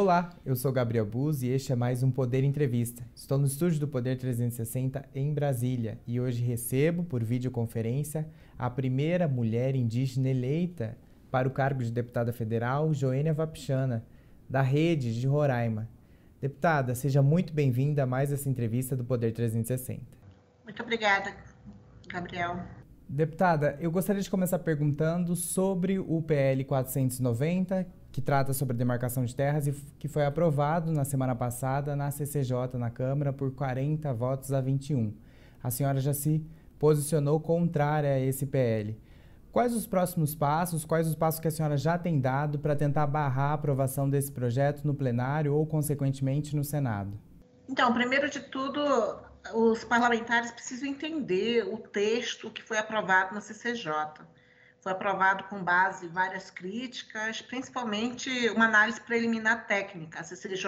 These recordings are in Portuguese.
Olá, eu sou Gabriel Buz e este é mais um Poder Entrevista. Estou no estúdio do Poder 360 em Brasília e hoje recebo, por videoconferência, a primeira mulher indígena eleita para o cargo de deputada federal, Joênia Vapchana, da Rede de Roraima. Deputada, seja muito bem-vinda a mais essa entrevista do Poder 360. Muito obrigada, Gabriel. Deputada, eu gostaria de começar perguntando sobre o PL 490, que trata sobre demarcação de terras e que foi aprovado na semana passada na CCJ, na Câmara, por 40 votos a 21. A senhora já se posicionou contrária a esse PL. Quais os próximos passos, quais os passos que a senhora já tem dado para tentar barrar a aprovação desse projeto no plenário ou, consequentemente, no Senado? Então, primeiro de tudo, os parlamentares precisam entender o texto que foi aprovado na CCJ foi aprovado com base em várias críticas, principalmente uma análise preliminar técnica. A CCJ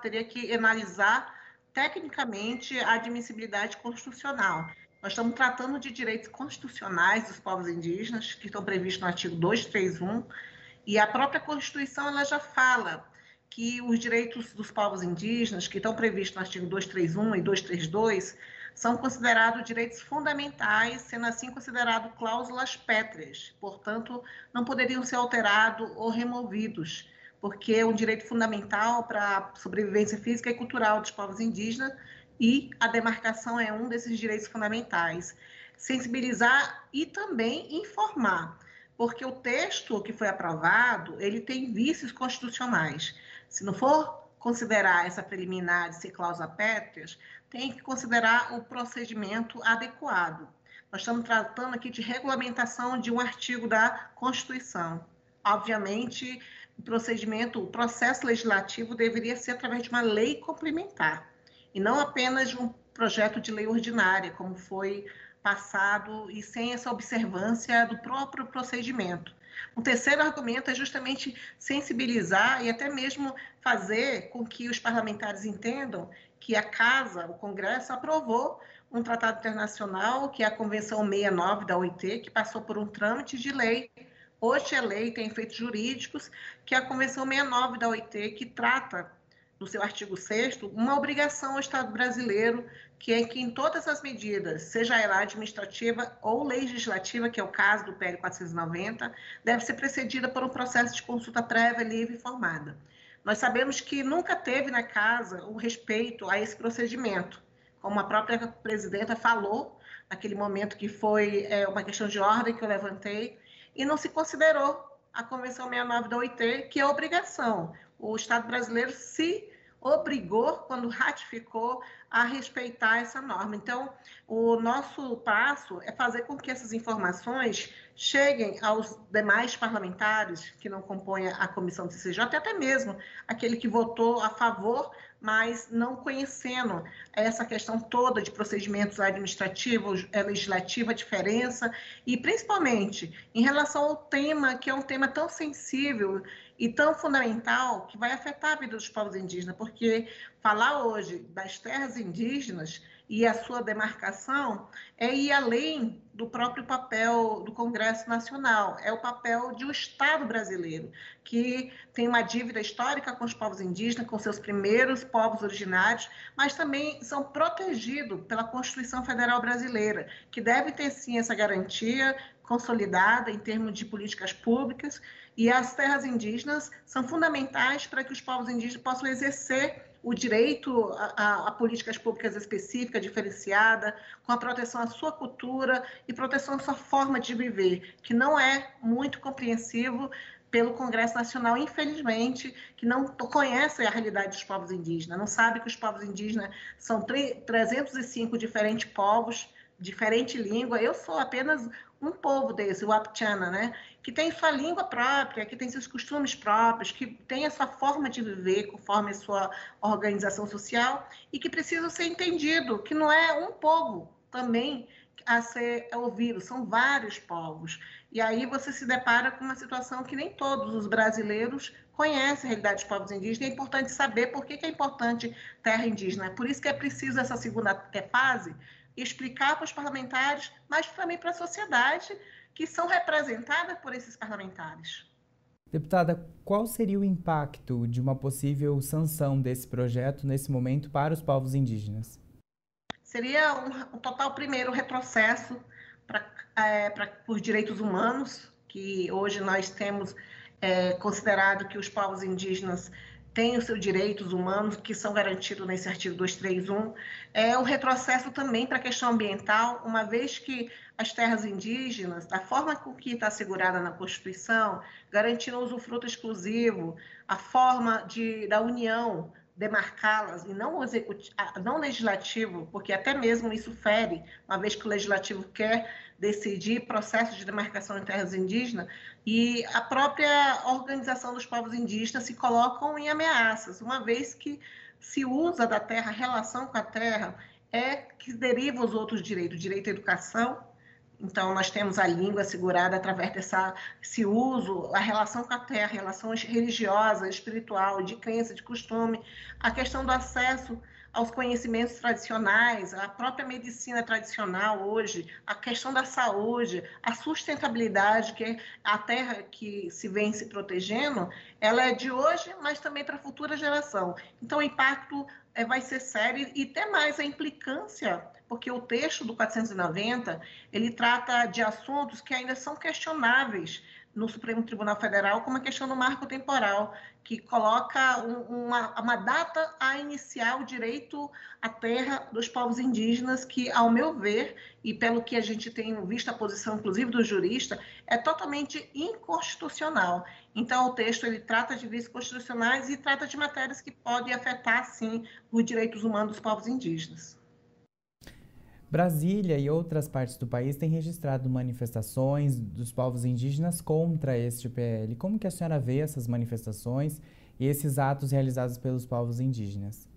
teria que analisar tecnicamente a admissibilidade constitucional. Nós estamos tratando de direitos constitucionais dos povos indígenas, que estão previstos no artigo 231, e a própria Constituição ela já fala que os direitos dos povos indígenas, que estão previstos no artigo 231 e 232, são considerados direitos fundamentais, sendo assim considerados cláusulas pétreas, portanto, não poderiam ser alterados ou removidos, porque é um direito fundamental para a sobrevivência física e cultural dos povos indígenas e a demarcação é um desses direitos fundamentais. Sensibilizar e também informar, porque o texto que foi aprovado, ele tem vícios constitucionais. Se não for considerar essa preliminar de pétreas, tem que considerar o procedimento adequado. Nós estamos tratando aqui de regulamentação de um artigo da Constituição. Obviamente, o procedimento, o processo legislativo deveria ser através de uma lei complementar e não apenas de um projeto de lei ordinária, como foi passado e sem essa observância do próprio procedimento. Um terceiro argumento é justamente sensibilizar e até mesmo fazer com que os parlamentares entendam que a Casa, o Congresso, aprovou um tratado internacional, que é a Convenção 69 da OIT, que passou por um trâmite de lei. Hoje é lei, tem efeitos jurídicos, que é a Convenção 69 da OIT, que trata, no seu artigo 6 uma obrigação ao Estado brasileiro que é que em todas as medidas, seja ela administrativa ou legislativa, que é o caso do PL 490, deve ser precedida por um processo de consulta prévia, livre e informada. Nós sabemos que nunca teve na casa o respeito a esse procedimento, como a própria presidenta falou, naquele momento que foi é, uma questão de ordem que eu levantei, e não se considerou a Convenção 69 da OIT, que é obrigação. O Estado brasileiro se obrigou, quando ratificou, a respeitar essa norma. Então, o nosso passo é fazer com que essas informações cheguem aos demais parlamentares que não compõem a comissão do CCJ, até mesmo aquele que votou a favor, mas não conhecendo essa questão toda de procedimentos administrativos, é, legislativa, diferença, e principalmente em relação ao tema, que é um tema tão sensível e tão fundamental que vai afetar a vida dos povos indígenas, porque falar hoje das terras indígenas e a sua demarcação é ir além do próprio papel do Congresso Nacional, é o papel de um Estado brasileiro, que tem uma dívida histórica com os povos indígenas, com seus primeiros povos originários, mas também são protegidos pela Constituição Federal Brasileira, que deve ter sim essa garantia consolidada em termos de políticas públicas, e as terras indígenas são fundamentais para que os povos indígenas possam exercer o direito a, a, a, políticas públicas específicas, diferenciada, com a proteção à sua cultura e proteção à sua forma de viver, que não é muito compreensivo pelo Congresso Nacional, infelizmente, que não conhece a realidade dos povos indígenas, não sabe que os povos indígenas são 305 diferentes povos, diferente língua. Eu sou apenas um povo desse, o Apchana, né? Que tem sua língua própria, que tem seus costumes próprios, que tem a sua forma de viver conforme a sua organização social e que precisa ser entendido, que não é um povo também a ser ouvido, são vários povos. E aí você se depara com uma situação que nem todos os brasileiros conhecem a realidade dos povos indígenas. É importante saber por que, é importante terra indígena. Por isso que é preciso essa segunda fase explicar para os parlamentares, mas também para a sociedade, que são representadas por esses parlamentares. Deputada, qual seria o impacto de uma possível sanção desse projeto nesse momento para os povos indígenas? Seria um, um total primeiro retrocesso para é, os direitos humanos, que hoje nós temos é, considerado que os povos indígenas têm os seus direitos humanos que são garantidos nesse artigo 231. É um retrocesso também para a questão ambiental, uma vez que as terras indígenas, da forma com que está assegurada na Constituição, garantindo o usufruto exclusivo, a forma de, da União demarcá-las e não, não legislativo, porque até mesmo isso fere, uma vez que o legislativo quer decidir processo de demarcação em terras indígenas, e a própria organização dos povos indígenas se colocam em ameaças, uma vez que se usa da terra, a relação com a terra é que deriva os outros direitos, direito à educação, então, nós temos a língua segurada através dessa, desse uso, a relação com a terra, relações religiosa, espiritual, de crença, de costume, a questão do acesso aos conhecimentos tradicionais, a própria medicina tradicional hoje, a questão da saúde, a sustentabilidade, que a terra que se vem se protegendo, ela é de hoje, mas também para a futura geração. Então, o impacto é, vai ser sério e até mais a implicância porque o texto do 490 ele trata de assuntos que ainda são questionáveis no Supremo Tribunal Federal, como a questão do marco temporal, que coloca um, uma, uma, data a iniciar o direito à terra dos povos indígenas, que, ao meu ver, e pelo que a gente tem visto a posição, inclusive, do jurista, é totalmente inconstitucional. Então, o texto ele trata de vícios constitucionais e trata de matérias que podem afetar, sim, os direitos humanos dos povos indígenas. Brasília e outras partes do país têm registrado manifestações dos povos indígenas contra este PL. Como que a senhora vê essas manifestações e esses atos realizados pelos povos indígenas?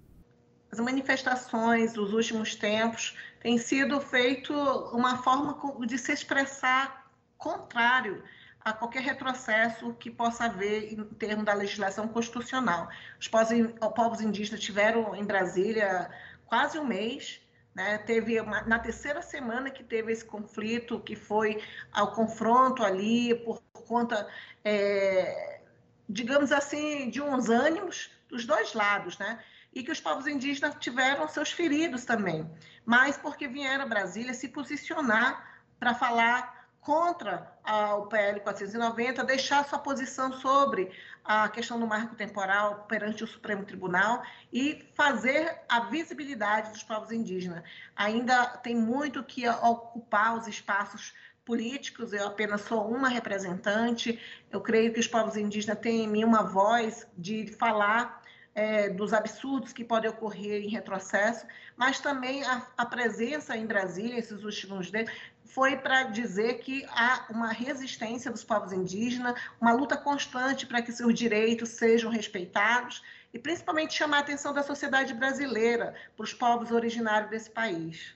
As manifestações dos últimos tempos têm sido feito uma forma de se expressar contrário a qualquer retrocesso que possa haver em termos da legislação constitucional. Os povos indígenas tiveram em Brasília quase um mês né? Teve uma, na terceira semana que teve esse conflito, que foi ao confronto ali por conta, é, digamos assim, de uns ânimos dos dois lados, né? E que os povos indígenas tiveram seus feridos também, mas porque vieram a Brasília se posicionar para falar contra o PL 490, deixar sua posição sobre a questão do marco temporal perante o Supremo Tribunal e fazer a visibilidade dos povos indígenas. Ainda tem muito que ocupar os espaços políticos, eu apenas sou uma representante, eu creio que os povos indígenas têm em mim uma voz de falar é, dos absurdos que podem ocorrer em retrocesso, mas também a, a presença em Brasília, esses últimos dias, foi para dizer que há uma resistência dos povos indígenas, uma luta constante para que seus direitos sejam respeitados e principalmente chamar a atenção da sociedade brasileira para os povos originários desse país.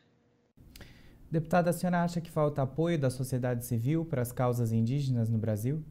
Deputada, a senhora acha que falta apoio da sociedade civil para as causas indígenas no Brasil?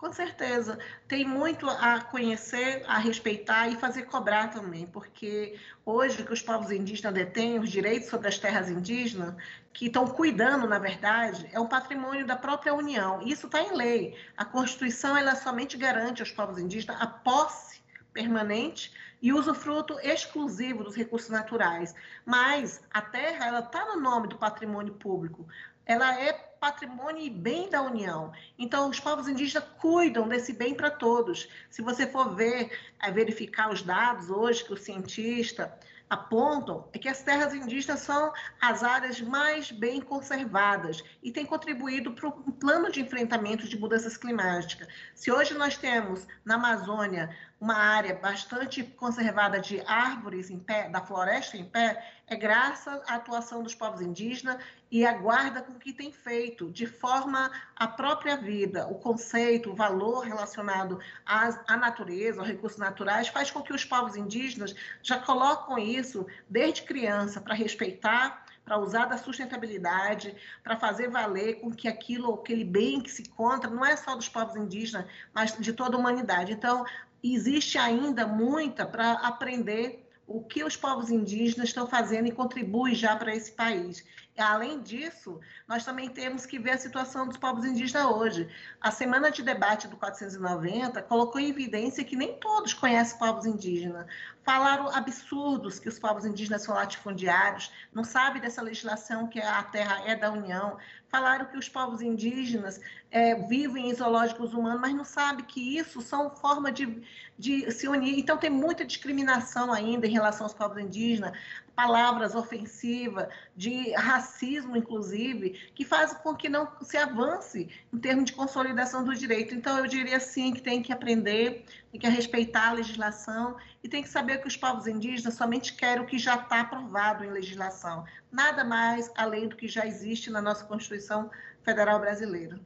Com certeza. Tem muito a conhecer, a respeitar e fazer cobrar também, porque hoje que os povos indígenas detêm os direitos sobre as terras indígenas, que estão cuidando, na verdade, é um patrimônio da própria União. Isso está em lei. A Constituição ela somente garante aos povos indígenas a posse permanente e usufruto exclusivo dos recursos naturais. Mas a terra ela está no nome do patrimônio público. Ela é patrimônio e bem da União. Então, os povos indígenas cuidam desse bem para todos. Se você for ver, é, verificar os dados hoje que o cientista apontam é que as terras indígenas são as áreas mais bem conservadas e têm contribuído para um plano de enfrentamento de mudanças climáticas. Se hoje nós temos na Amazônia uma área bastante conservada de árvores em pé, da floresta em pé, é graças à atuação dos povos indígenas e a guarda com que tem feito, de forma à própria vida, o conceito, o valor relacionado à, à natureza, aos recursos naturais, faz com que os povos indígenas já colocam isso desde criança para respeitar para usar da sustentabilidade, para fazer valer com que aquilo, aquele bem que se encontra, não é só dos povos indígenas, mas de toda a humanidade. Então, existe ainda muita para aprender o que os povos indígenas estão fazendo e contribui já para esse país. além disso, nós também temos que ver a situação dos povos indígenas hoje. A semana de debate do 490 colocou em evidência que nem todos conhecem povos indígenas. Falaram absurdos que os povos indígenas são latifundiários, não sabem dessa legislação que a terra é da União. Falaram que os povos indígenas é, vivem em zoológicos humanos, mas não sabem que isso são formas de, de se unir. Então, tem muita discriminação ainda em relação aos povos indígenas palavras ofensivas, de racismo, inclusive, que faz com que não se avance em termos de consolidação do direito. Então, eu diria sim que tem que aprender, tem que respeitar a legislação e tem que saber que os povos indígenas somente querem o que já está aprovado em legislação, nada mais além do que já existe na nossa Constituição Federal Brasileira.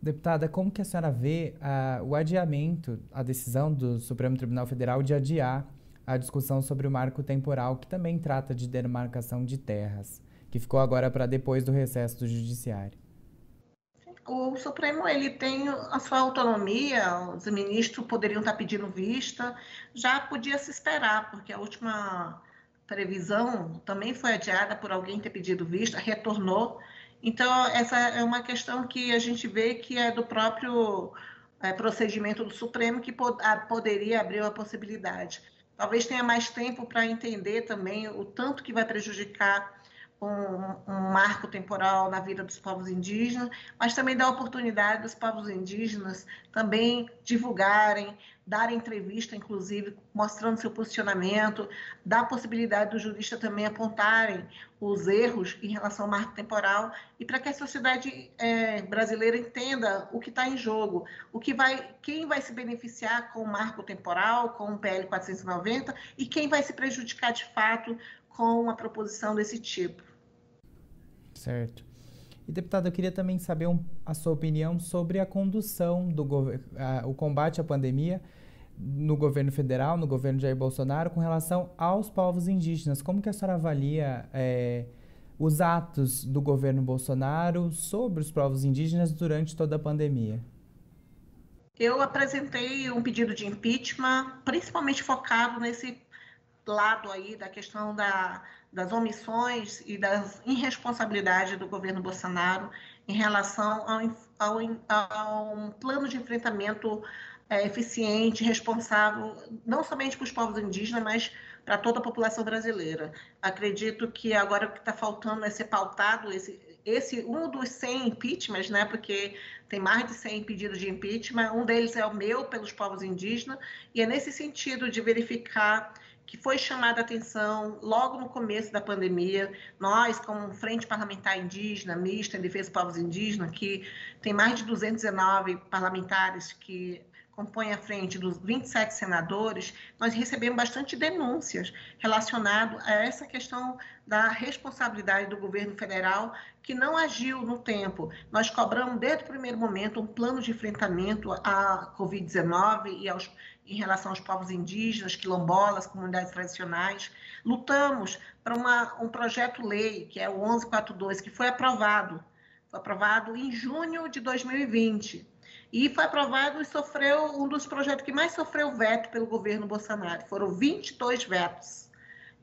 Deputada, como que a senhora vê uh, o adiamento, a decisão do Supremo Tribunal Federal de adiar a discussão sobre o marco temporal, que também trata de demarcação de terras, que ficou agora para depois do recesso do Judiciário. O Supremo ele tem a sua autonomia, os ministros poderiam estar pedindo vista, já podia se esperar, porque a última previsão também foi adiada por alguém ter pedido vista, retornou. Então, essa é uma questão que a gente vê que é do próprio é, procedimento do Supremo que pod poderia abrir uma possibilidade talvez tenha mais tempo para entender também o tanto que vai prejudicar um, um, marco temporal na vida dos povos indígenas, mas também dá oportunidade dos povos indígenas também divulgarem, dar entrevista, inclusive, mostrando seu posicionamento, dá a possibilidade do jurista também apontarem os erros em relação ao marco temporal e para que a sociedade é, brasileira entenda o que está em jogo, o que vai, quem vai se beneficiar com o marco temporal, com o PL 490 e quem vai se prejudicar de fato com uma proposição desse tipo. Certo. E, deputado, eu queria também saber um, a sua opinião sobre a condução do o combate à pandemia no governo federal, no governo Jair Bolsonaro, com relação aos povos indígenas. Como que a senhora avalia é, os atos do governo Bolsonaro sobre os povos indígenas durante toda a pandemia? Eu apresentei um pedido de impeachment, principalmente focado nesse lado aí da questão da, das omissões e das irresponsabilidades do governo Bolsonaro em relação ao, ao, a um plano de enfrentamento é, eficiente, responsável, não somente para os povos indígenas, mas para toda a população brasileira. Acredito que agora o que está faltando é ser pautado esse, esse um dos 100 impeachments, né, porque tem mais de 100 pedidos de impeachment, um deles é o meu pelos povos indígenas, e é nesse sentido de verificar que foi chamada a atenção logo no começo da pandemia. Nós, como Frente Parlamentar Indígena, mista em defesa dos povos indígenas, que tem mais de 219 parlamentares que compõem a frente dos 27 senadores, nós recebemos bastante denúncias relacionadas a essa questão da responsabilidade do governo federal que não agiu no tempo. Nós cobramos desde o primeiro momento um plano de enfrentamento à Covid-19 e aos em relação aos povos indígenas, quilombolas, comunidades tradicionais. Lutamos para uma, um projeto-lei, que é o 1142, que foi aprovado. Foi aprovado em junho de 2020. E foi aprovado e sofreu um dos projetos que mais sofreu veto pelo governo Bolsonaro. Foram 22 vetos.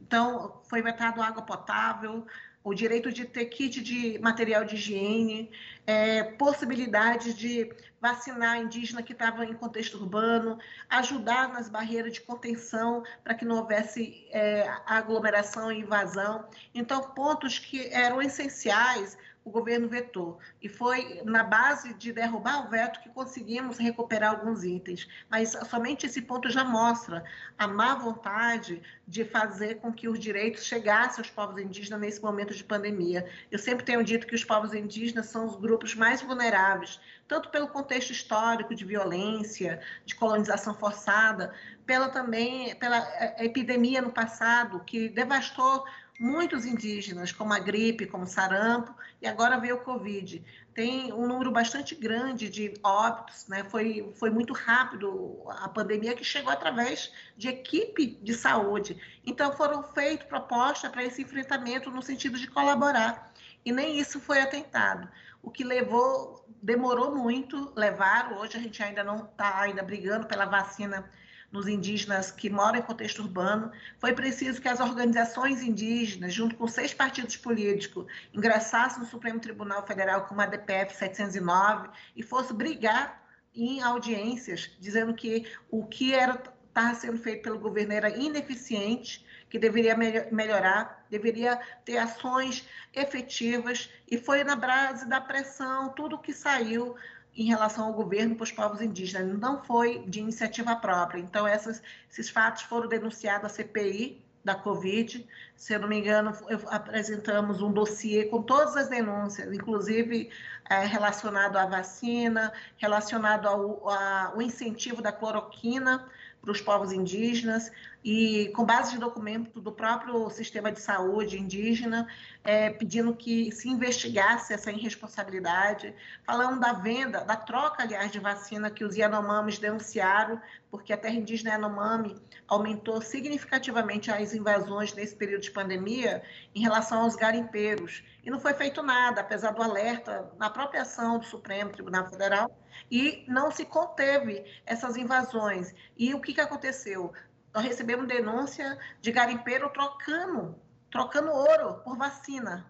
Então, foi vetado água potável, o direito de ter kit de material de higiene, é, possibilidade de vacinar indígena que estava em contexto urbano, ajudar nas barreiras de contenção para que não houvesse é, aglomeração e invasão. Então, pontos que eram essenciais o governo vetou. E foi na base de derrubar o veto que conseguimos recuperar alguns itens. Mas somente esse ponto já mostra a má vontade de fazer com que os direitos chegassem aos povos indígenas nesse momento de pandemia. Eu sempre tenho dito que os povos indígenas são os grupos mais vulneráveis, tanto pelo contexto histórico de violência, de colonização forçada, pela também pela eh, epidemia no passado que devastou muitos indígenas, como a gripe, como sarampo, e agora veio o Covid. Tem um número bastante grande de óbitos, né? foi, foi muito rápido a pandemia que chegou através de equipe de saúde. Então, foram feitas propostas para esse enfrentamento no sentido de colaborar, e nem isso foi atentado. O que levou, demorou muito, levaram, hoje a gente ainda não está ainda brigando pela vacina nos indígenas que moram em contexto urbano. Foi preciso que as organizações indígenas, junto com seis partidos políticos, ingressassem no Supremo Tribunal Federal com uma DPF 709 e fosse brigar em audiências, dizendo que o que era estava sendo feito pelo governo era ineficiente, que deveria melhorar, deveria ter ações efetivas, e foi na base da pressão, tudo que saiu em relação ao governo para os povos indígenas, não foi de iniciativa própria. Então, essas, esses fatos foram denunciados à CPI da Covid. Se eu não me engano, apresentamos um dossiê com todas as denúncias, inclusive é, relacionado à vacina, relacionado ao, ao incentivo da cloroquina para os povos indígenas e com base de documento do próprio sistema de saúde indígena, é, pedindo que se investigasse essa irresponsabilidade, falando da venda, da troca, aliás, de vacina que os Yanomamis denunciaram, porque a terra indígena Yanomami aumentou significativamente as invasões nesse período de pandemia em relação aos garimpeiros. E não foi feito nada, apesar do alerta na própria ação do Supremo Tribunal Federal, e não se conteve essas invasões. E o que, que aconteceu? Nós recebemos denúncia de garimpeiro trocando, trocando ouro por vacina.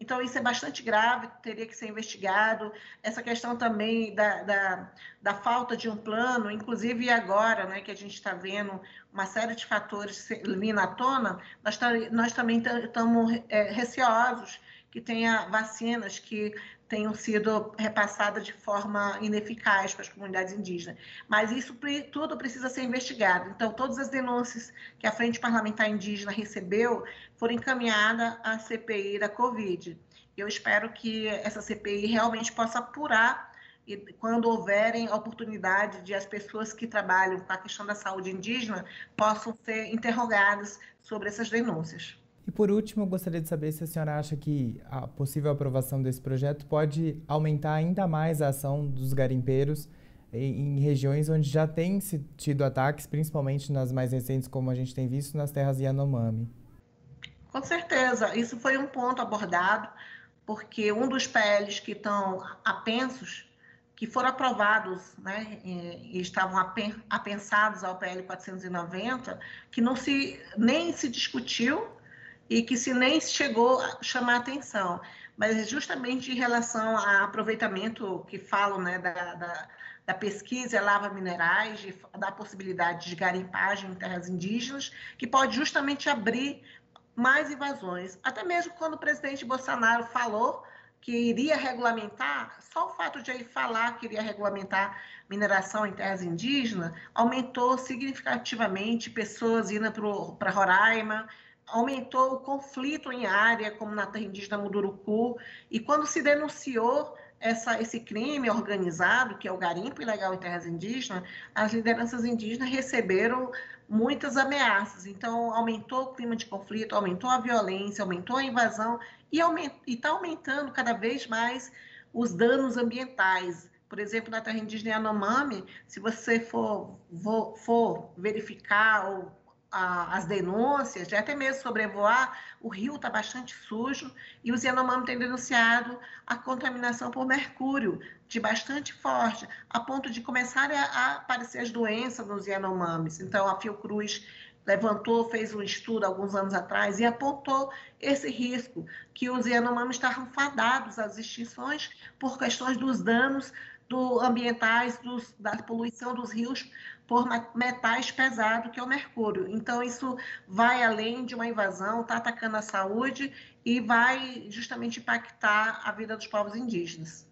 Então, isso é bastante grave, teria que ser investigado. Essa questão também da, da, da falta de um plano, inclusive agora, né, que a gente está vendo uma série de fatores vindo à tona, nós, nós também estamos é, receosos que tenha vacinas que tenham sido repassadas de forma ineficaz para as comunidades indígenas. Mas isso tudo precisa ser investigado. Então, todas as denúncias que a Frente Parlamentar Indígena recebeu foram encaminhadas à CPI da Covid. Eu espero que essa CPI realmente possa apurar e quando houverem oportunidade de as pessoas que trabalham com a questão da saúde indígena possam ser interrogadas sobre essas denúncias. E por último, eu gostaria de saber se a senhora acha que a possível aprovação desse projeto pode aumentar ainda mais a ação dos garimpeiros em, em regiões onde já tem tido ataques, principalmente nas mais recentes, como a gente tem visto nas terras Yanomami. Com certeza, isso foi um ponto abordado, porque um dos PLs que estão apensos, que foram aprovados né, e estavam apensados ao PL 490, que não se nem se discutiu e que se nem chegou a chamar atenção, mas justamente em relação a aproveitamento que falam né, da, da, da pesquisa lava minerais, de, da possibilidade de garimpagem em terras indígenas, que pode justamente abrir mais invasões. Até mesmo quando o presidente Bolsonaro falou que iria regulamentar, só o fato de ele falar que iria regulamentar mineração em terras indígenas aumentou significativamente pessoas indo para Roraima, aumentou o conflito em área, como na terra indígena Mudurucu, e quando se denunciou essa, esse crime organizado, que é o garimpo ilegal em terras indígenas, as lideranças indígenas receberam muitas ameaças. Então, aumentou o clima de conflito, aumentou a violência, aumentou a invasão e está aumentando cada vez mais os danos ambientais. Por exemplo, na terra indígena Yanomami, se você for, for, verificar ou a, as denúncias, até mesmo sobrevoar, o rio está bastante sujo e os Yanomami têm denunciado a contaminação por mercúrio, de bastante forte, a ponto de começarem a, a aparecer as doenças nos Yanomamis. Então, a Fiocruz levantou, fez um estudo alguns anos atrás e apontou esse risco, que os Yanomamis estavam fadados às extinções por questões dos danos do ambientais, dos, da poluição dos rios por metais pesados, que é o mercúrio. Então, isso vai além de uma invasão, está atacando a saúde e vai justamente impactar a vida dos povos indígenas.